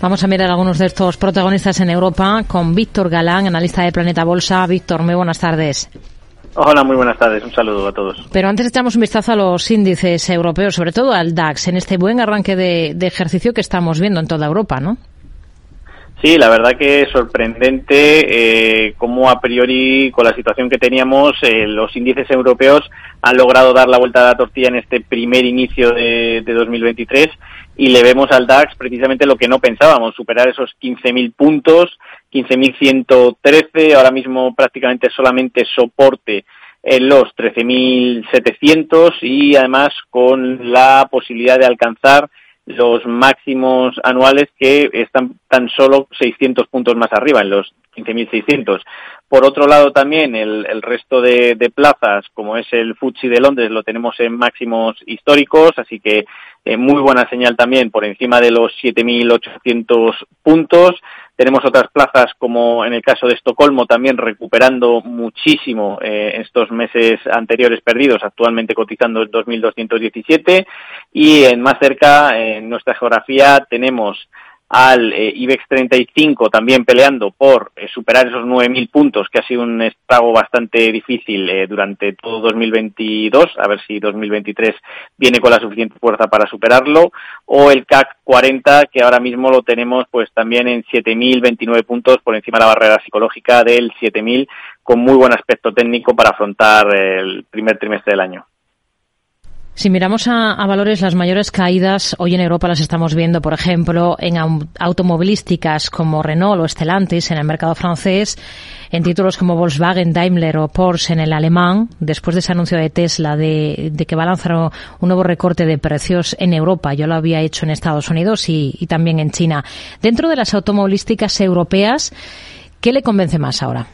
Vamos a mirar algunos de estos protagonistas en Europa con Víctor Galán, analista de Planeta Bolsa. Víctor, muy buenas tardes. Hola, muy buenas tardes. Un saludo a todos. Pero antes echamos un vistazo a los índices europeos, sobre todo al DAX, en este buen arranque de, ejercicio que estamos viendo en toda Europa, ¿no? Sí, la verdad que es sorprendente eh, cómo a priori con la situación que teníamos eh, los índices europeos han logrado dar la vuelta a la tortilla en este primer inicio de, de 2023 y le vemos al DAX precisamente lo que no pensábamos, superar esos 15.000 puntos, 15.113, ahora mismo prácticamente solamente soporte en los 13.700 y además con la posibilidad de alcanzar los máximos anuales que están tan solo 600 puntos más arriba, en los 15.600. Por otro lado, también el, resto de, plazas, como es el FTSE de Londres, lo tenemos en máximos históricos, así que eh, muy buena señal también por encima de los 7.800 puntos. Tenemos otras plazas, como en el caso de Estocolmo, también recuperando muchísimo eh, estos meses anteriores perdidos, actualmente cotizando en 2.217. Y en más cerca, en nuestra geografía, tenemos al eh, IBEX 35 también peleando por eh, superar esos 9.000 puntos, que ha sido un estrago bastante difícil eh, durante todo 2022, a ver si 2023 viene con la suficiente fuerza para superarlo, o el CAC 40, que ahora mismo lo tenemos pues también en 7.029 puntos por encima de la barrera psicológica del 7.000, con muy buen aspecto técnico para afrontar el primer trimestre del año. Si miramos a, valores, las mayores caídas hoy en Europa las estamos viendo, por ejemplo, en automovilísticas como Renault o Stellantis en el mercado francés, en títulos como Volkswagen, Daimler o Porsche en el alemán, después de ese anuncio de Tesla de, que va a lanzar un nuevo recorte de precios en Europa. Yo lo había hecho en Estados Unidos y, y también en China. Dentro de las automovilísticas europeas, ¿qué le convence más ahora?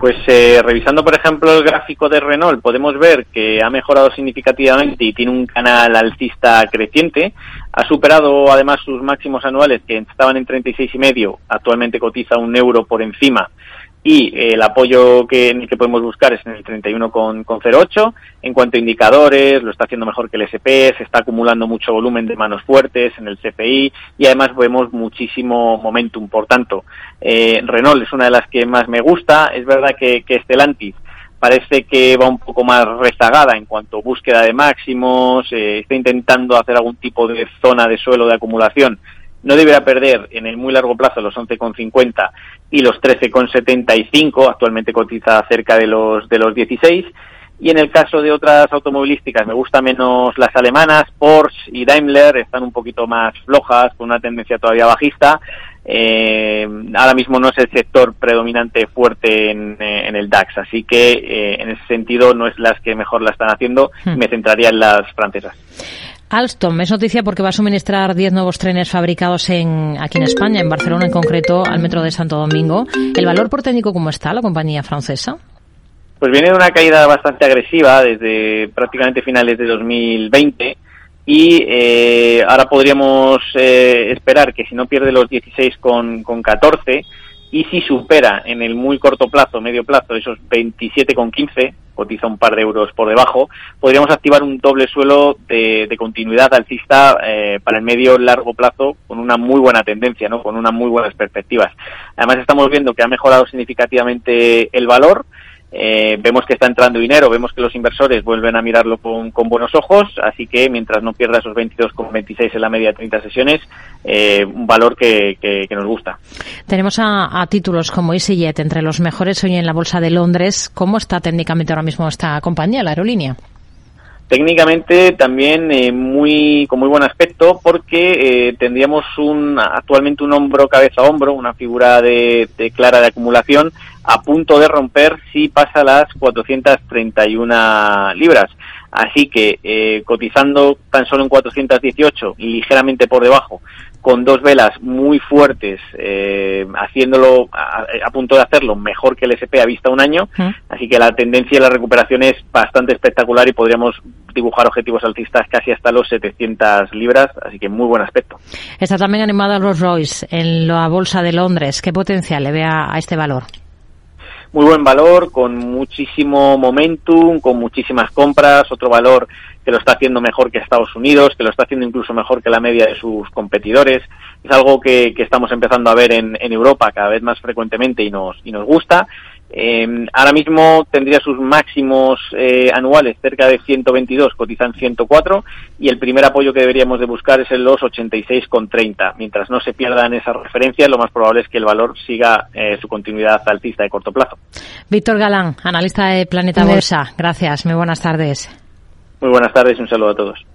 Pues eh, revisando, por ejemplo, el gráfico de Renault, podemos ver que ha mejorado significativamente y tiene un canal alcista creciente. Ha superado además sus máximos anuales que estaban en 36,5, actualmente cotiza un euro por encima y eh, el apoyo que, en el que podemos buscar es en el 31,08. En cuanto a indicadores, lo está haciendo mejor que el SP, se está acumulando mucho volumen de manos fuertes en el CPI y además vemos muchísimo momentum. Por tanto, eh, Renault es una de las que más me gusta. Es verdad que, que Stellantis parece que va un poco más rezagada en cuanto a búsqueda de máximos, eh, está intentando hacer algún tipo de zona de suelo de acumulación no deberá perder en el muy largo plazo los 11,50 y los 13,75, actualmente cotiza cerca de los, de los 16. Y en el caso de otras automovilísticas, me gustan menos las alemanas, Porsche y Daimler, están un poquito más flojas, con una tendencia todavía bajista. Eh, ahora mismo no es el sector predominante fuerte en, eh, el DAX, así que eh, en ese sentido no es las que mejor la están haciendo, hmm. me centraría en las francesas. Alstom es noticia porque va a suministrar 10 nuevos trenes fabricados en, aquí en España, en Barcelona en concreto, al metro de Santo Domingo. ¿El valor por técnico cómo está la compañía francesa? Pues viene de una caída bastante agresiva desde prácticamente finales de 2020 y eh, ahora podríamos eh, esperar que si no pierde los 16 con, con 14 y si supera en el muy corto plazo, medio plazo, esos 27 con 15, cotiza un par de euros por debajo, podríamos activar un doble suelo de, continuidad alcista eh, para el medio largo plazo con una muy buena tendencia, ¿no? con unas muy buenas perspectivas. Además estamos viendo que ha mejorado significativamente el valor, eh, vemos que está entrando dinero, vemos que los inversores vuelven a mirarlo con, buenos ojos, así que mientras no pierda esos 22,26 en la media de 30 sesiones, eh, un valor que, nos gusta. Tenemos a, títulos como EasyJet entre los mejores hoy en la Bolsa de Londres. ¿Cómo está técnicamente ahora mismo esta compañía, la aerolínea? Técnicamente también eh, muy con muy buen aspecto porque tendríamos un actualmente un hombro cabeza hombro, una figura de clara de acumulación a punto de romper si pasa las 431 libras. Así que eh, cotizando tan solo en 418, ligeramente por debajo, con dos velas muy fuertes, eh, haciéndolo a, punto de hacerlo mejor que el SP a vista un año. Así que la tendencia de la recuperación es bastante espectacular y podríamos dibujar objetivos altistas casi hasta los 700 libras. Así que muy buen aspecto. Está también animada Rolls Royce en la bolsa de Londres. ¿Qué potencial le ve a este valor? Muy buen valor, con muchísimo momentum, con muchísimas compras, otro valor que lo está haciendo mejor que Estados Unidos, que lo está haciendo incluso mejor que la media de sus competidores. Es algo que, estamos empezando a ver en, en, Europa cada vez más frecuentemente y nos, y nos gusta. Eh, ahora mismo tendría sus máximos eh, anuales cerca de 122, cotizan 104 y el primer apoyo que deberíamos de buscar es en los 86,30. Mientras no se pierdan esas referencias, lo más probable es que el valor siga eh, su continuidad alcista de corto plazo. Víctor Galán, analista de Planeta Bolsa. Gracias, muy buenas tardes. Muy buenas tardes y un saludo a todos.